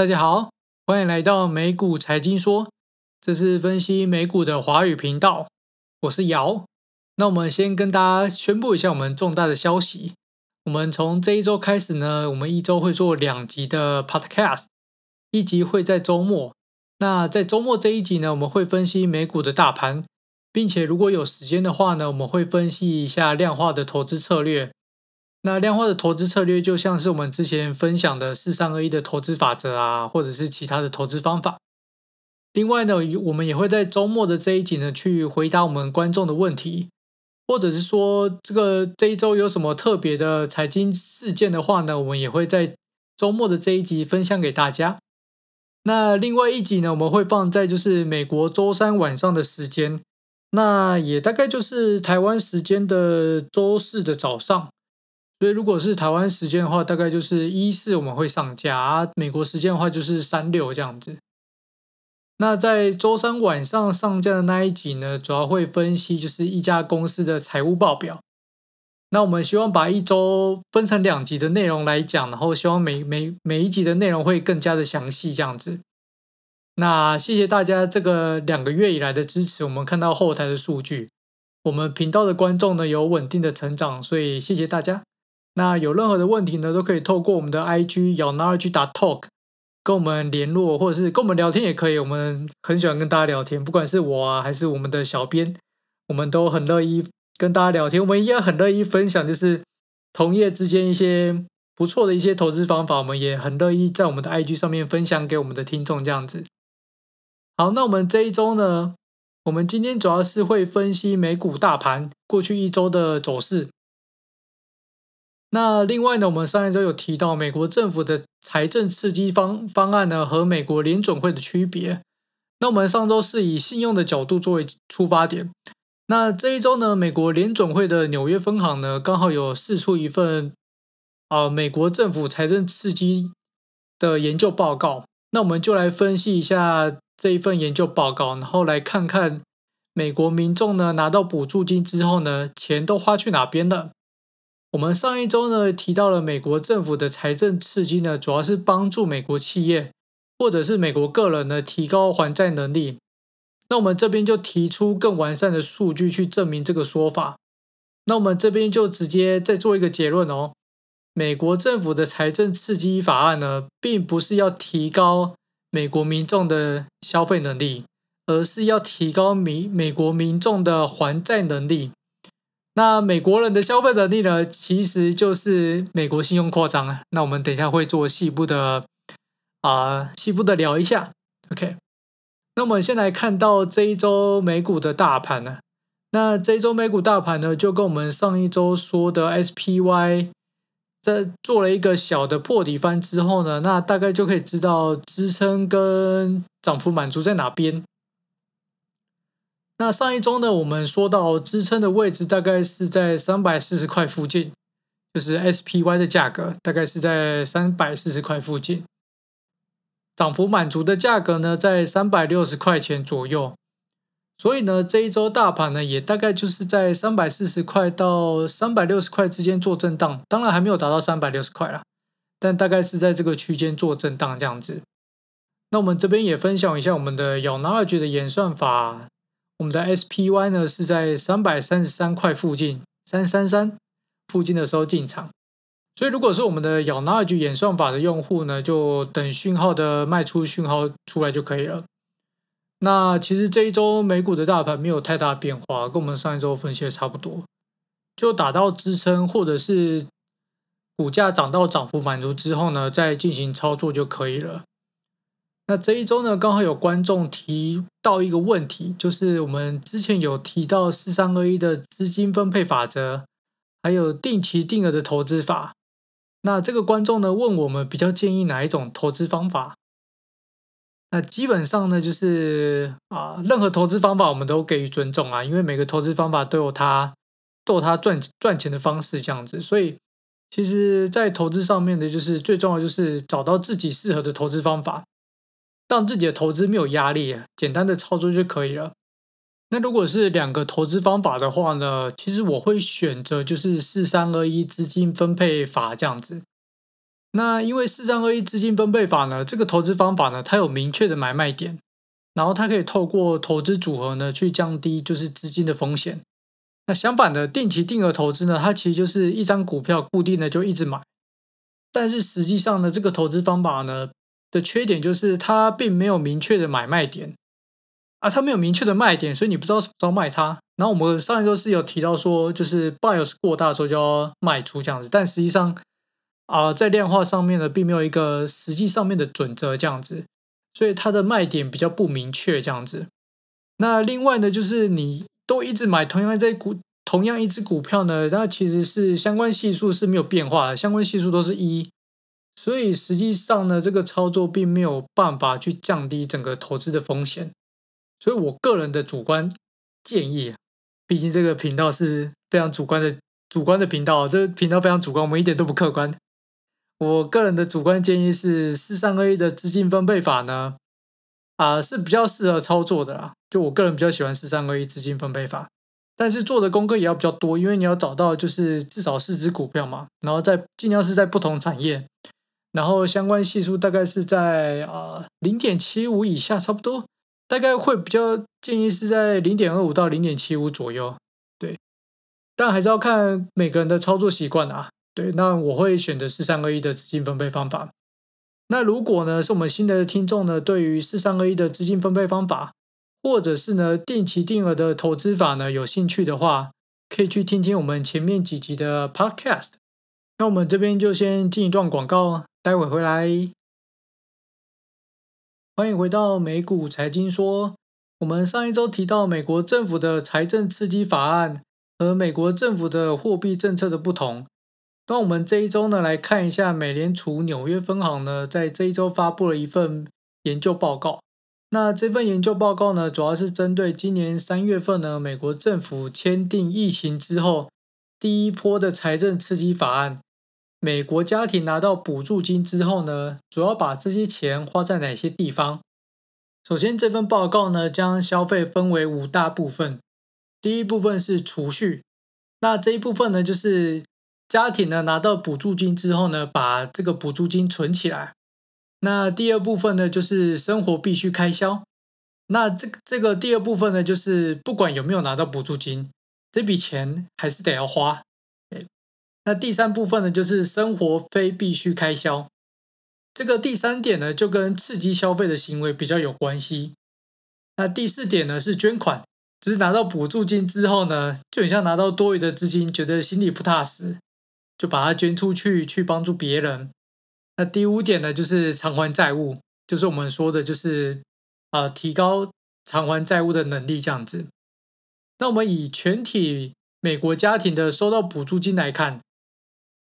大家好，欢迎来到美股财经说，这是分析美股的华语频道，我是姚。那我们先跟大家宣布一下我们重大的消息。我们从这一周开始呢，我们一周会做两集的 podcast，一集会在周末。那在周末这一集呢，我们会分析美股的大盘，并且如果有时间的话呢，我们会分析一下量化的投资策略。那量化的投资策略就像是我们之前分享的四三二一的投资法则啊，或者是其他的投资方法。另外呢，我们也会在周末的这一集呢，去回答我们观众的问题，或者是说这个这一周有什么特别的财经事件的话呢，我们也会在周末的这一集分享给大家。那另外一集呢，我们会放在就是美国周三晚上的时间，那也大概就是台湾时间的周四的早上。所以，如果是台湾时间的话，大概就是一四我们会上架啊；美国时间的话，就是三六这样子。那在周三晚上上架的那一集呢，主要会分析就是一家公司的财务报表。那我们希望把一周分成两集的内容来讲，然后希望每每每一集的内容会更加的详细这样子。那谢谢大家这个两个月以来的支持，我们看到后台的数据，我们频道的观众呢有稳定的成长，所以谢谢大家。那有任何的问题呢，都可以透过我们的 IG 咬 knowledge.talk 跟我们联络，或者是跟我们聊天也可以。我们很喜欢跟大家聊天，不管是我啊，还是我们的小编，我们都很乐意跟大家聊天。我们一样很乐意分享，就是同业之间一些不错的一些投资方法，我们也很乐意在我们的 IG 上面分享给我们的听众。这样子。好，那我们这一周呢，我们今天主要是会分析美股大盘过去一周的走势。那另外呢，我们上一周有提到美国政府的财政刺激方方案呢，和美国联准会的区别。那我们上周是以信用的角度作为出发点。那这一周呢，美国联准会的纽约分行呢，刚好有释出一份啊、美国政府财政刺激的研究报告。那我们就来分析一下这一份研究报告，然后来看看美国民众呢拿到补助金之后呢，钱都花去哪边了。我们上一周呢提到了美国政府的财政刺激呢，主要是帮助美国企业或者是美国个人呢提高还债能力。那我们这边就提出更完善的数据去证明这个说法。那我们这边就直接再做一个结论哦，美国政府的财政刺激法案呢，并不是要提高美国民众的消费能力，而是要提高美美国民众的还债能力。那美国人的消费能力呢，其实就是美国信用扩张啊。那我们等一下会做细部的啊，细部的聊一下。OK，那我们先来看到这一周美股的大盘呢。那这一周美股大盘呢，就跟我们上一周说的 SPY 在做了一个小的破底翻之后呢，那大概就可以知道支撑跟涨幅满足在哪边。那上一周呢，我们说到支撑的位置大概是在三百四十块附近，就是 SPY 的价格大概是在三百四十块附近，涨幅满足的价格呢在三百六十块钱左右，所以呢这一周大盘呢也大概就是在三百四十块到三百六十块之间做震荡，当然还没有达到三百六十块啦，但大概是在这个区间做震荡这样子。那我们这边也分享一下我们的咬 Knowledge 的演算法。我们的 SPY 呢是在三百三十三块附近，三三三附近的时候进场，所以如果是我们的咬哪一句演算法的用户呢，就等讯号的卖出讯号出来就可以了。那其实这一周美股的大盘没有太大变化，跟我们上一周分析的差不多，就打到支撑或者是股价涨到涨幅满足之后呢，再进行操作就可以了。那这一周呢，刚好有观众提到一个问题，就是我们之前有提到四三二一的资金分配法则，还有定期定额的投资法。那这个观众呢问我们比较建议哪一种投资方法？那基本上呢就是啊，任何投资方法我们都给予尊重啊，因为每个投资方法都有它都有它赚赚钱的方式这样子。所以其实，在投资上面的，就是最重要就是找到自己适合的投资方法。让自己的投资没有压力，简单的操作就可以了。那如果是两个投资方法的话呢，其实我会选择就是四三二一资金分配法这样子。那因为四三二一资金分配法呢，这个投资方法呢，它有明确的买卖点，然后它可以透过投资组合呢去降低就是资金的风险。那相反的定期定额投资呢，它其实就是一张股票固定的就一直买，但是实际上呢，这个投资方法呢的缺点就是它并没有明确的买卖点啊，它没有明确的卖点，所以你不知道什么时候卖它。然后我们上一周是有提到说，就是 bias 过大的时候就要卖出这样子，但实际上。啊、在量化上面呢，并没有一个实际上面的准则这样子，所以它的卖点比较不明确这样子。那另外呢，就是你都一直买同样在股同样一只股票呢，那其实是相关系数是没有变化的，相关系数都是一，所以实际上呢，这个操作并没有办法去降低整个投资的风险。所以我个人的主观建议，毕竟这个频道是非常主观的主观的频道，这个频道非常主观，我们一点都不客观。我个人的主观建议是，四三二一的资金分配法呢，啊、是比较适合操作的啦。就我个人比较喜欢四三二一资金分配法，但是做的功课也要比较多，因为你要找到就是至少四只股票嘛，然后在尽量是在不同产业，然后相关系数大概是在啊零点七五以下，差不多，大概会比较建议是在零点二五到零点七五左右，对，但还是要看每个人的操作习惯啊。对，那我会选择四三二一的资金分配方法。那如果呢，是我们新的听众呢，对于四三二一的资金分配方法，或者是呢定期定额的投资法呢有兴趣的话，可以去听听我们前面几集的 Podcast。那我们这边就先进一段广告，待会回来。欢迎回到美股财经说。我们上一周提到美国政府的财政刺激法案和美国政府的货币政策的不同。那我们这一周呢，来看一下美联储纽约分行呢，在这一周发布了一份研究报告。那这份研究报告呢，主要是针对今年三月份呢，美国政府签订疫情之后第一波的财政刺激法案，美国家庭拿到补助金之后呢，主要把这些钱花在哪些地方？首先，这份报告呢，将消费分为五大部分。第一部分是储蓄，那这一部分呢，就是。家庭呢，拿到补助金之后呢，把这个补助金存起来。那第二部分呢，就是生活必须开销。那这个这个第二部分呢，就是不管有没有拿到补助金，这笔钱还是得要花。那第三部分呢，就是生活非必需开销。这个第三点呢，就跟刺激消费的行为比较有关系。那第四点呢，是捐款，就是拿到补助金之后呢，就很像拿到多余的资金，觉得心里不踏实。就把它捐出去，去帮助别人。那第五点呢，就是偿还债务，就是我们说的，就是啊、呃，提高偿还债务的能力这样子。那我们以全体美国家庭的收到补助金来看，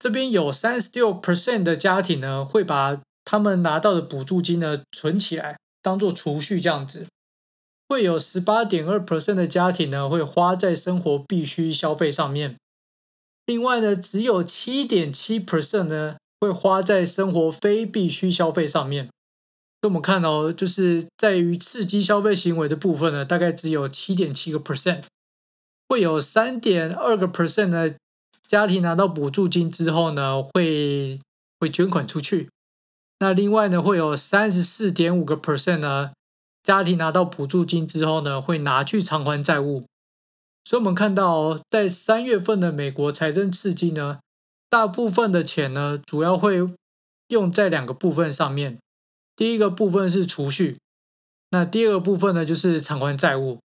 这边有三十六 percent 的家庭呢，会把他们拿到的补助金呢存起来，当做储蓄这样子。会有十八点二 percent 的家庭呢，会花在生活必需消费上面。另外呢，只有七点七 percent 呢会花在生活非必需消费上面。那我们看到，就是在于刺激消费行为的部分呢，大概只有七点七个 percent。会有三点二个 percent 的家庭拿到补助金之后呢，会会捐款出去。那另外呢，会有三十四点五个 percent 呢，家庭拿到补助金之后呢，会拿去偿还债务。所以，我们看到，在三月份的美国财政刺激呢，大部分的钱呢，主要会用在两个部分上面。第一个部分是储蓄，那第二个部分呢，就是偿还债务。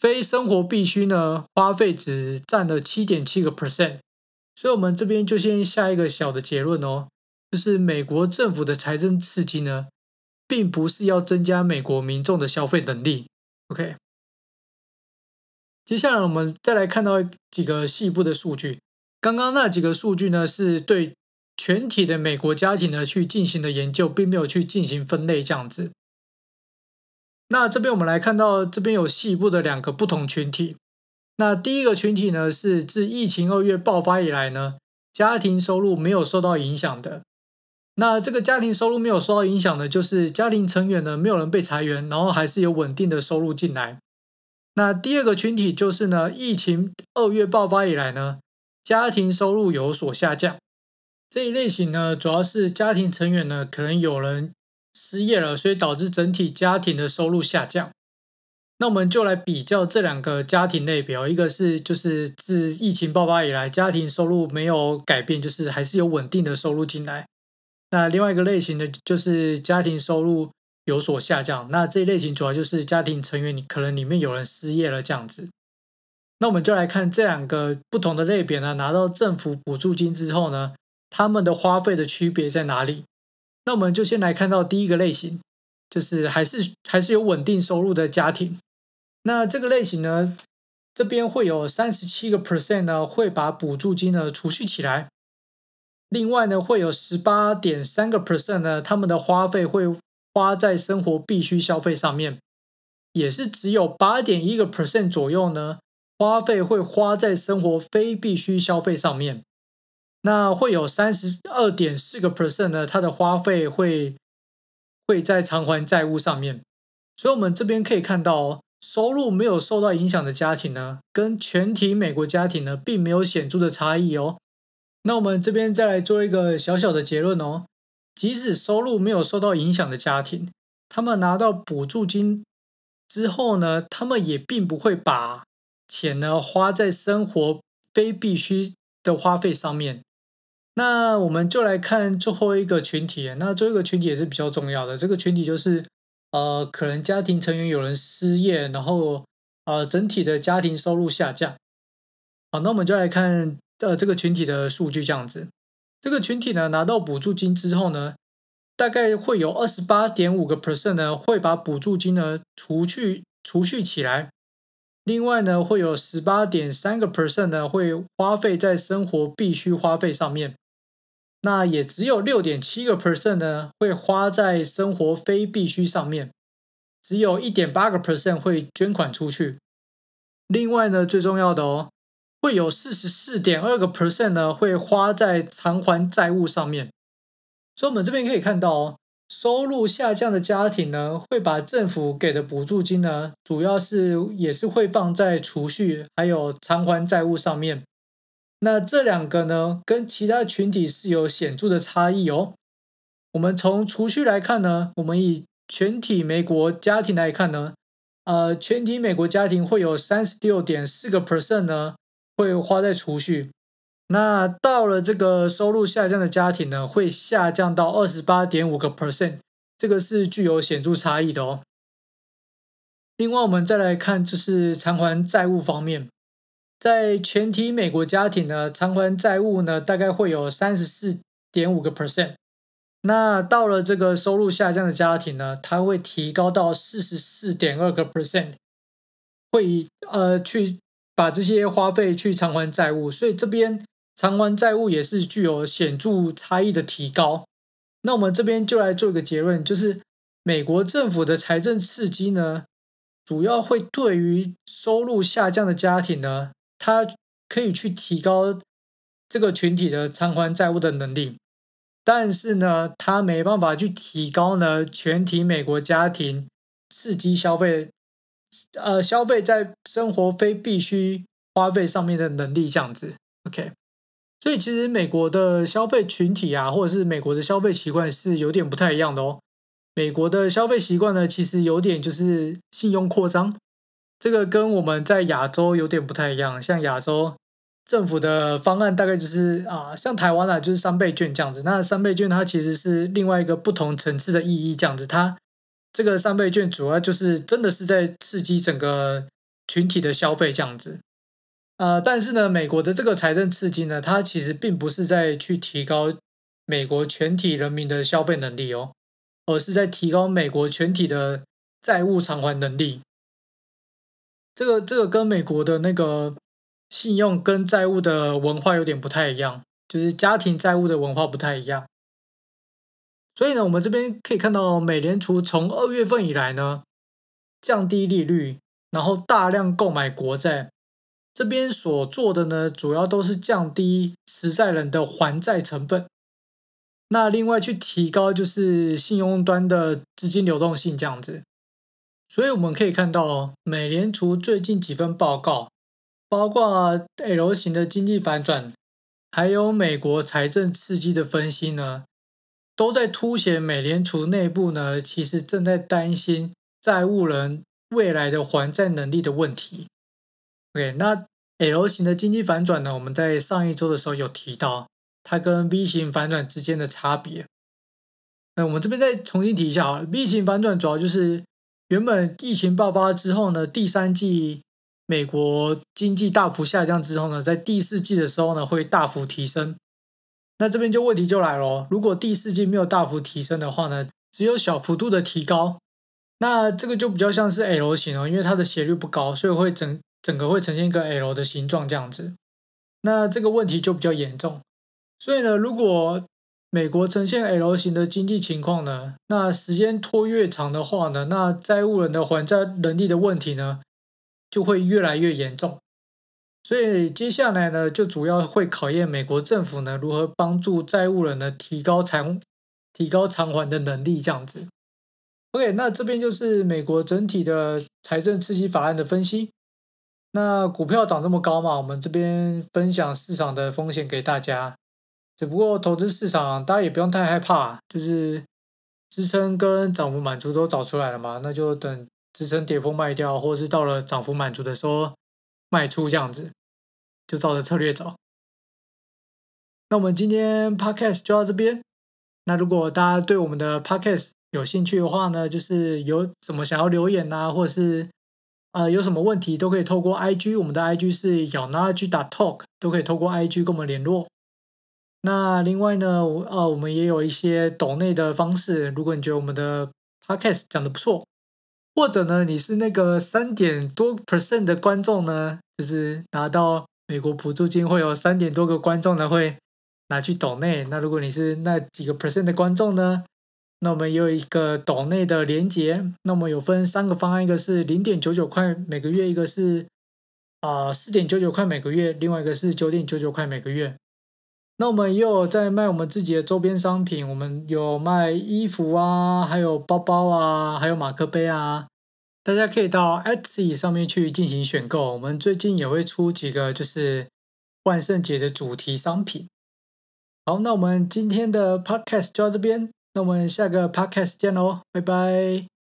非生活必需呢，花费只占了七点七个 percent。所以，我们这边就先下一个小的结论哦，就是美国政府的财政刺激呢，并不是要增加美国民众的消费能力。OK。接下来我们再来看到几个细部的数据。刚刚那几个数据呢，是对全体的美国家庭呢去进行的研究，并没有去进行分类这样子。那这边我们来看到，这边有细部的两个不同群体。那第一个群体呢，是自疫情二月爆发以来呢，家庭收入没有受到影响的。那这个家庭收入没有受到影响的，就是家庭成员呢没有人被裁员，然后还是有稳定的收入进来。那第二个群体就是呢，疫情二月爆发以来呢，家庭收入有所下降。这一类型呢，主要是家庭成员呢可能有人失业了，所以导致整体家庭的收入下降。那我们就来比较这两个家庭类别，一个是就是自疫情爆发以来，家庭收入没有改变，就是还是有稳定的收入进来。那另外一个类型的就是家庭收入有所下降。那这一类型主要就是家庭成员你可能里面有人失业了这样子。那我们就来看这两个不同的类别呢，拿到政府补助金之后呢，他们的花费的区别在哪里？那我们就先来看到第一个类型，就是还是还是有稳定收入的家庭。那这个类型呢，这边会有三十七个 percent 呢，会把补助金呢储蓄起来。另外呢，会有十八点三个 percent 呢，他们的花费会花在生活必需消费上面，也是只有八点一个 percent 左右呢，花费会花在生活非必需消费上面。那会有三十二点四个 percent 呢，它的花费会会在偿还债务上面。所以，我们这边可以看到哦。收入没有受到影响的家庭呢，跟全体美国家庭呢，并没有显著的差异哦。那我们这边再来做一个小小的结论哦。即使收入没有受到影响的家庭，他们拿到补助金之后呢，他们也并不会把钱呢花在生活非必需的花费上面。那我们就来看最后一个群体，那最后一个群体也是比较重要的，这个群体就是。呃，可能家庭成员有人失业，然后呃，整体的家庭收入下降。好，那我们就来看呃这个群体的数据，这样子。这个群体呢，拿到补助金之后呢，大概会有二十八点五个 percent 呢，会把补助金呢储蓄储蓄起来。另外呢，会有十八点三个 percent 呢，会花费在生活必需花费上面。那也只有六点七个 percent 呢，会花在生活非必需上面，只有一点八个 percent 会捐款出去。另外呢，最重要的哦，会有四十四点二个 percent 呢，会花在偿还债务上面。所以，我们这边可以看到哦，收入下降的家庭呢，会把政府给的补助金呢，主要是也是会放在储蓄还有偿还债务上面。那这两个呢，跟其他群体是有显著的差异哦。我们从储蓄来看呢，我们以全体美国家庭来看呢，呃，全体美国家庭会有三十六点四个 percent 呢，会花在储蓄。那到了这个收入下降的家庭呢，会下降到二十八点五个 percent，这个是具有显著差异的哦。另外，我们再来看，就是偿还债务方面。在全体美国家庭呢，偿还债务呢，大概会有三十四点五个 percent。那到了这个收入下降的家庭呢，它会提高到四十四点二个 percent，会呃去把这些花费去偿还债务。所以这边偿还债务也是具有显著差异的提高。那我们这边就来做一个结论，就是美国政府的财政刺激呢，主要会对于收入下降的家庭呢。它可以去提高这个群体的偿还债务的能力，但是呢，它没办法去提高呢全体美国家庭刺激消费，呃，消费在生活非必需花费上面的能力这样子。OK，所以其实美国的消费群体啊，或者是美国的消费习惯是有点不太一样的哦。美国的消费习惯呢，其实有点就是信用扩张。这个跟我们在亚洲有点不太一样，像亚洲政府的方案大概就是啊，像台湾啊，就是三倍券这样子。那三倍券它其实是另外一个不同层次的意义，这样子。它这个三倍券主要就是真的是在刺激整个群体的消费这样子。呃，但是呢，美国的这个财政刺激呢，它其实并不是在去提高美国全体人民的消费能力哦，而是在提高美国全体的债务偿还能力。这个这个跟美国的那个信用跟债务的文化有点不太一样，就是家庭债务的文化不太一样。所以呢，我们这边可以看到，美联储从二月份以来呢，降低利率，然后大量购买国债。这边所做的呢，主要都是降低实在人的还债成本。那另外去提高就是信用端的资金流动性，这样子。所以我们可以看到，美联储最近几份报告，包括 L 型的经济反转，还有美国财政刺激的分析呢，都在凸显美联储内部呢，其实正在担心债务人未来的还债能力的问题。OK，那 L 型的经济反转呢，我们在上一周的时候有提到，它跟 V 型反转之间的差别。那我们这边再重新提一下啊，V 型反转主要就是原本疫情爆发之后呢，第三季美国经济大幅下降之后呢，在第四季的时候呢，会大幅提升。那这边就问题就来了，如果第四季没有大幅提升的话呢，只有小幅度的提高，那这个就比较像是 L 型哦，因为它的斜率不高，所以会整整个会呈现一个 L 的形状这样子。那这个问题就比较严重。所以呢，如果美国呈现 L 型的经济情况呢，那时间拖越长的话呢，那债务人的还债能力的问题呢，就会越来越严重。所以接下来呢，就主要会考验美国政府呢，如何帮助债务人呢，提高偿提高偿还的能力这样子。OK，那这边就是美国整体的财政刺激法案的分析。那股票涨这么高嘛，我们这边分享市场的风险给大家。只不过投资市场，大家也不用太害怕，就是支撑跟涨幅满足都找出来了嘛，那就等支撑跌破卖掉，或者是到了涨幅满足的时候卖出，这样子就照着策略走。那我们今天 podcast 就到这边。那如果大家对我们的 podcast 有兴趣的话呢，就是有什么想要留言啊，或者是啊有什么问题，都可以透过 IG，我们的 IG 是 yourknowledge.talk，都可以透过 IG 跟我们联络。那另外呢，呃，我们也有一些抖内的方式。如果你觉得我们的 podcast 讲的不错，或者呢，你是那个三点多 percent 的观众呢，就是拿到美国补助金会有三点多个观众呢会拿去抖内。那如果你是那几个 percent 的观众呢，那我们也有一个岛内的连接。那我们有分三个方案，一个是零点九九块每个月，一个是啊四点九九块每个月，另外一个是九点九九块每个月。那我们也有在卖我们自己的周边商品，我们有卖衣服啊，还有包包啊，还有马克杯啊，大家可以到 Etsy 上面去进行选购。我们最近也会出几个就是万圣节的主题商品。好，那我们今天的 Podcast 就到这边，那我们下个 Podcast 见喽，拜拜。